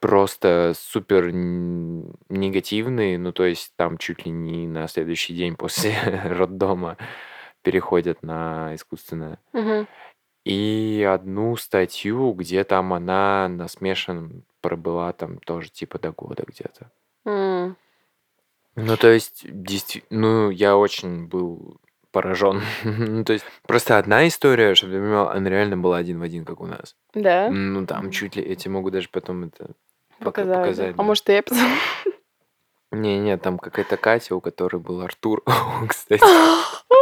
просто супер негативные, ну, то есть там чуть ли не на следующий день после [laughs] роддома переходят на искусственное. Мгм. И одну статью, где там она на смешанном пробыла там тоже типа до года где-то. М. Ну, то есть, действительно, ну, я очень был поражен. [laughs] ну, то есть, просто одна история, чтобы ты понимал, она реально была один в один, как у нас. Да? Ну, там чуть ли, я тебе могу даже потом это пока- Показать. да. показать. А может, и я писала? Не-не, там какая-то Катя, у которой был Артур, [laughs] кстати. [laughs]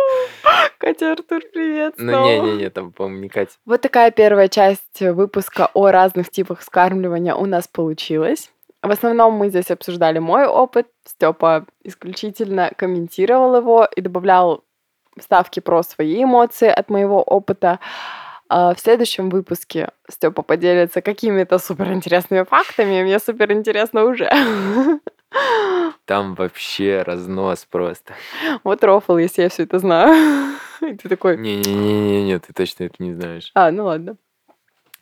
Катя, Артур, привет Ну, снова. не-не-не, там, по-моему, не Катя. Вот такая первая часть выпуска о разных типах скармливания у нас получилась. В основном мы здесь обсуждали мой опыт. Степа исключительно комментировал его и добавлял вставки про свои эмоции от моего опыта. А В следующем выпуске Степа поделится какими-то суперинтересными фактами. Мне суперинтересно уже. Там вообще разнос просто. Вот рофл, если я все это знаю. [laughs] И ты такой, Не-не-не-не, ты точно это не знаешь. А, ну ладно.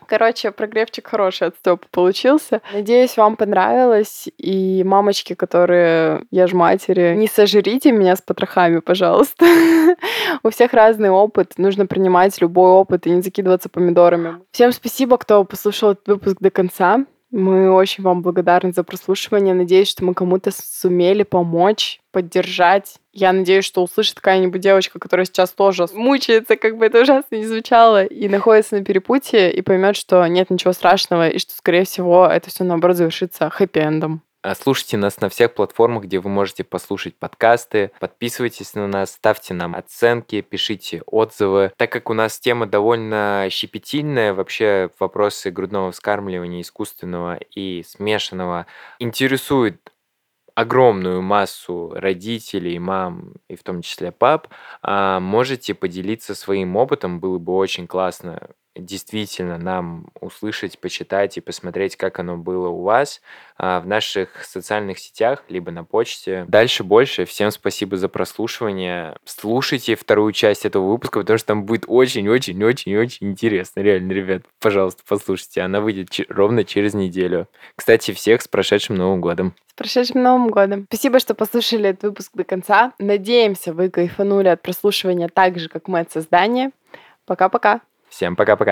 Короче, прогревчик хороший от Степа получился. Надеюсь, вам понравилось. И мамочки, которые я ж матери, не сожрите меня с потрохами, пожалуйста. [laughs] У всех разный опыт. Нужно принимать любой опыт и не закидываться помидорами. Всем спасибо, кто послушал этот выпуск до конца. Мы очень вам благодарны за прослушивание. Надеюсь, что мы кому-то сумели помочь, поддержать. Я надеюсь, что услышит какая-нибудь девочка, которая сейчас тоже мучается, как бы это ужасно не звучало, и находится на перепутье, и поймет, что нет ничего страшного, и что, скорее всего, это все наоборот завершится хэппи-эндом. А Слушайте нас на всех платформах, где вы можете послушать подкасты. Подписывайтесь на нас, ставьте нам оценки, пишите отзывы. Так как у нас тема довольно щепетильная, вообще вопросы грудного вскармливания искусственного и смешанного интересуют огромную массу родителей, мам и в том числе пап, а, можете поделиться своим опытом, было бы очень классно действительно нам услышать, почитать и посмотреть, как оно было у вас а, в наших социальных сетях, либо на почте. Дальше больше. Всем спасибо за прослушивание. Слушайте вторую часть этого выпуска, потому что там будет очень-очень-очень-очень интересно. Реально, ребят, пожалуйста, послушайте. Она выйдет ровно через неделю. Кстати, всех с прошедшим Новым годом. С прошедшим Новым годом! Спасибо, что послушали этот выпуск до конца. Надеемся, вы кайфанули от прослушивания так же, как мы от создания. Пока-пока! Всем пока-пока.